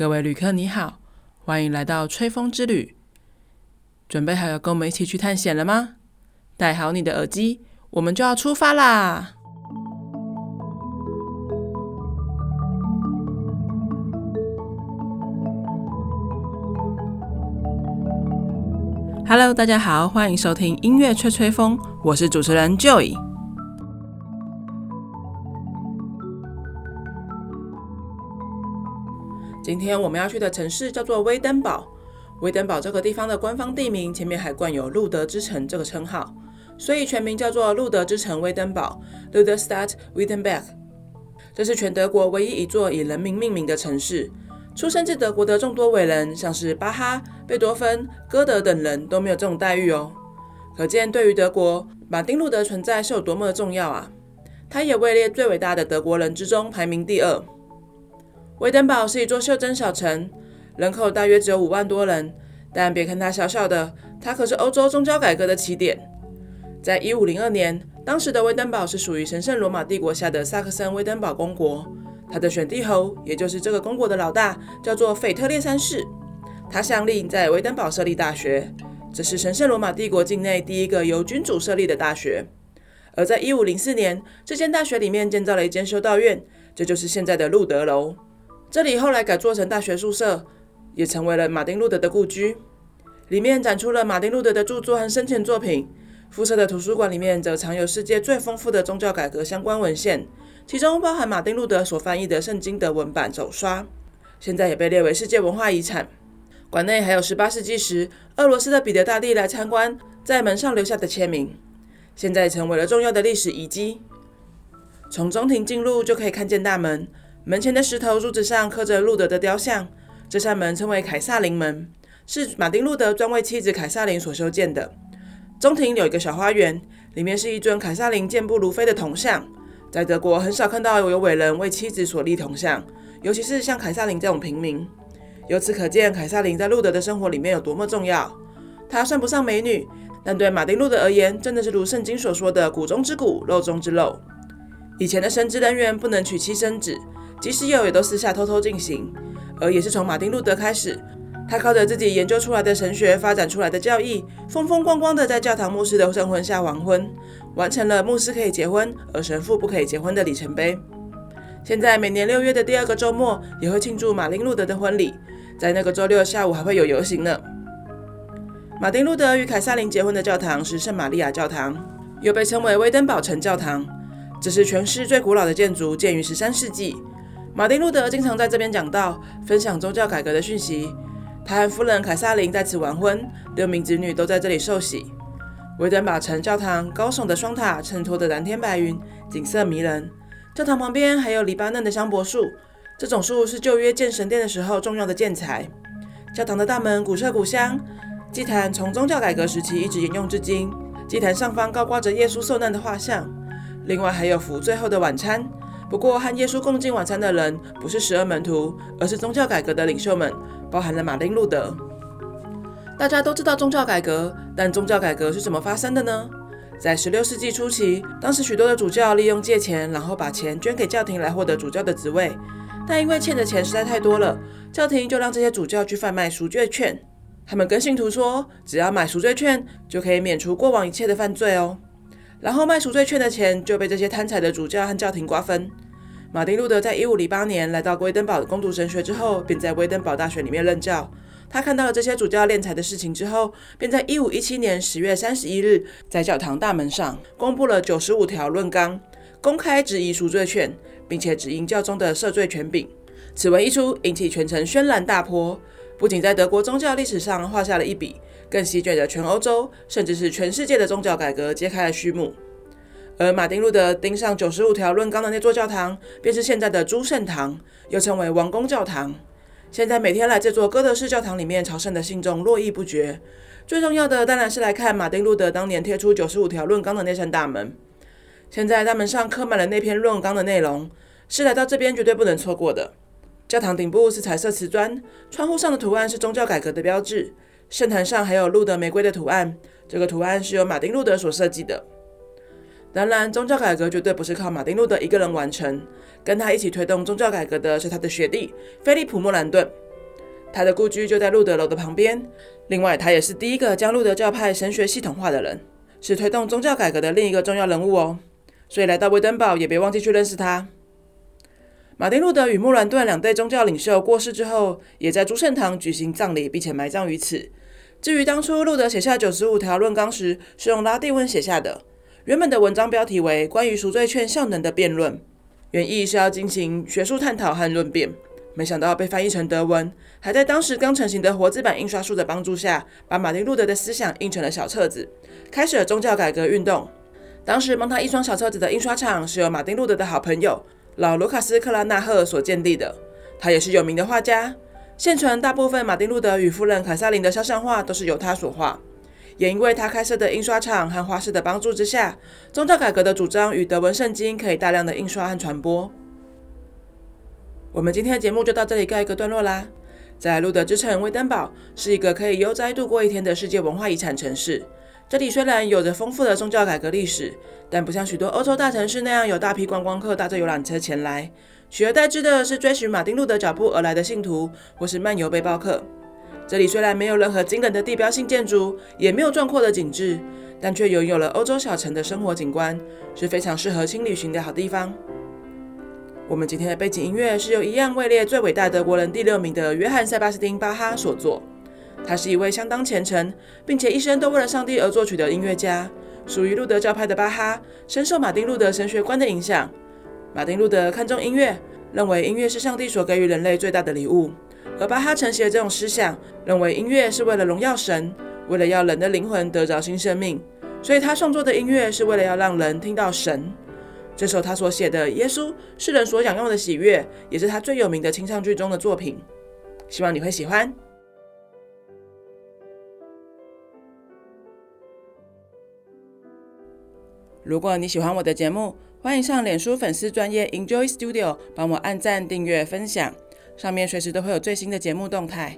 各位旅客你好，欢迎来到吹风之旅。准备好要跟我们一起去探险了吗？戴好你的耳机，我们就要出发啦！Hello，大家好，欢迎收听音乐吹吹风，我是主持人 Joy。今天我们要去的城市叫做威登堡。威登堡这个地方的官方地名前面还冠有“路德之城”这个称号，所以全名叫做路德之城威登堡 （Luderstadt Wittenberg）。这是全德国唯一一座以人名命名的城市。出生自德国的众多伟人，像是巴哈、贝多芬、歌德等人都没有这种待遇哦。可见对于德国，马丁路德存在是有多么的重要啊！他也位列最伟大的德国人之中排名第二。威登堡是一座袖珍小城，人口大约只有五万多人，但别看它小小的，它可是欧洲宗教改革的起点。在一五零二年，当时的威登堡是属于神圣罗马帝国下的萨克森威登堡公国，他的选帝侯，也就是这个公国的老大，叫做腓特烈三世。他下令在威登堡设立大学，这是神圣罗马帝国境内第一个由君主设立的大学。而在一五零四年，这间大学里面建造了一间修道院，这就是现在的路德楼。这里后来改做成大学宿舍，也成为了马丁路德的故居。里面展出了马丁路德的著作和生前作品。附设的图书馆里面则藏有世界最丰富的宗教改革相关文献，其中包含马丁路德所翻译的圣经的文版手刷，现在也被列为世界文化遗产。馆内还有18世纪时俄罗斯的彼得大帝来参观，在门上留下的签名，现在成为了重要的历史遗迹。从中庭进入就可以看见大门。门前的石头柱子上刻着路德的雕像，这扇门称为凯撒琳门，是马丁路德专为妻子凯撒琳所修建的。中庭有一个小花园，里面是一尊凯撒琳健步如飞的铜像。在德国很少看到有伟人为妻子所立铜像，尤其是像凯撒琳这种平民。由此可见，凯撒琳在路德的生活里面有多么重要。她算不上美女，但对马丁路德而言，真的是如圣经所说的“骨中之骨，肉中之肉”。以前的神职人员不能娶妻生子。即使有，也都私下偷偷进行。而也是从马丁路德开始，他靠着自己研究出来的神学发展出来的教义，风风光光的在教堂牧师的圣婚下完婚，完成了牧师可以结婚，而神父不可以结婚的里程碑。现在每年六月的第二个周末，也会庆祝马丁路德的婚礼，在那个周六下午还会有游行呢。马丁路德与凯撒琳结婚的教堂是圣玛利亚教堂，又被称为威登堡城教堂，这是全市最古老的建筑，建于十三世纪。马丁路德经常在这边讲到，分享宗教改革的讯息。他和夫人凯撒琳在此完婚，六名子女都在这里受洗。维登堡城教堂高耸的双塔衬托着蓝天白云，景色迷人。教堂旁边还有黎巴嫩的香柏树，这种树是旧约建神殿的时候重要的建材。教堂的大门古色古香，祭坛从宗教改革时期一直沿用至今。祭坛上方高挂着耶稣受难的画像，另外还有幅最后的晚餐。不过，和耶稣共进晚餐的人不是十二门徒，而是宗教改革的领袖们，包含了马丁路德。大家都知道宗教改革，但宗教改革是怎么发生的呢？在十六世纪初期，当时许多的主教利用借钱，然后把钱捐给教廷来获得主教的职位。但因为欠的钱实在太多了，教廷就让这些主教去贩卖赎罪券。他们跟信徒说，只要买赎罪券，就可以免除过往一切的犯罪哦。然后卖赎罪券的钱就被这些贪财的主教和教廷瓜分。马丁路德在一五零八年来到威登堡攻读神学之后，便在威登堡大学里面任教。他看到了这些主教敛财的事情之后，便在一五一七年十月三十一日，在教堂大门上公布了九十五条论纲，公开质疑赎罪券，并且指引教宗的赦罪权柄。此文一出，引起全城轩然大波，不仅在德国宗教历史上画下了一笔。更席卷着全欧洲，甚至是全世界的宗教改革揭开了序幕。而马丁路德钉上九十五条论纲的那座教堂，便是现在的诸圣堂，又称为王宫教堂。现在每天来这座哥德式教堂里面朝圣的信众络绎不绝。最重要的当然是来看马丁路德当年贴出九十五条论纲的那扇大门。现在大门上刻满了那篇论纲的内容，是来到这边绝对不能错过的。教堂顶部是彩色瓷砖，窗户上的图案是宗教改革的标志。圣坛上还有路德玫瑰的图案，这个图案是由马丁路德所设计的。当然，宗教改革绝对不是靠马丁路德一个人完成，跟他一起推动宗教改革的是他的学弟菲利普莫兰顿。他的故居就在路德楼的旁边。另外，他也是第一个将路德教派神学系统化的人，是推动宗教改革的另一个重要人物哦。所以来到威登堡也别忘记去认识他。马丁·路德与莫兰顿两代宗教领袖过世之后，也在诸圣堂举行葬礼，并且埋葬于此。至于当初路德写下九十五条论纲时，是用拉丁文写下的。原本的文章标题为《关于赎罪券效能的辩论》，原意是要进行学术探讨和论辩。没想到被翻译成德文，还在当时刚成型的活字版印刷术的帮助下，把马丁路德的思想印成了小册子，开始了宗教改革运动。当时帮他印刷小册子的印刷厂是由马丁路德的好朋友老卢卡斯·克拉纳赫所建立的，他也是有名的画家。现存大部分马丁路德与夫人凯萨琳的肖像画都是由他所画。也因为他开设的印刷厂和画室的帮助之下，宗教改革的主张与德文圣经可以大量的印刷和传播。我们今天的节目就到这里告一个段落啦。在路德之城威登堡是一个可以悠哉度过一天的世界文化遗产城市。这里虽然有着丰富的宗教改革历史，但不像许多欧洲大城市那样有大批观光客搭着游览车前来，取而代之的是追寻马丁路德脚步而来的信徒，或是漫游背包客。这里虽然没有任何惊人的地标性建筑，也没有壮阔的景致，但却拥有了欧洲小城的生活景观，是非常适合轻旅行的好地方。我们今天的背景音乐是由一样位列最伟大德国人第六名的约翰·塞巴斯汀·巴哈所作。他是一位相当虔诚，并且一生都为了上帝而作曲的音乐家。属于路德教派的巴哈，深受马丁路德神学观的影响。马丁路德看重音乐，认为音乐是上帝所给予人类最大的礼物。而巴哈承袭了这种思想，认为音乐是为了荣耀神，为了要人的灵魂得着新生命。所以他创作的音乐是为了要让人听到神。这首他所写的《耶稣是人所享用的喜悦》，也是他最有名的清唱剧中的作品。希望你会喜欢。如果你喜欢我的节目，欢迎上脸书粉丝专业 Enjoy Studio 帮我按赞、订阅、分享，上面随时都会有最新的节目动态。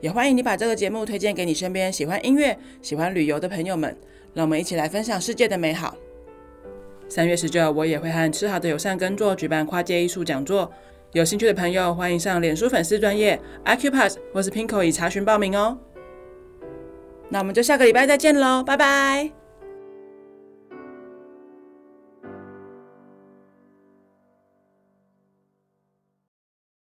也欢迎你把这个节目推荐给你身边喜欢音乐、喜欢旅游的朋友们，让我们一起来分享世界的美好。三月十九，我也会和吃好的友善耕作举办跨界艺术讲座，有兴趣的朋友欢迎上脸书粉丝专业 Acupass 或是 PINKO 以查询报名哦。那我们就下个礼拜再见喽，拜拜。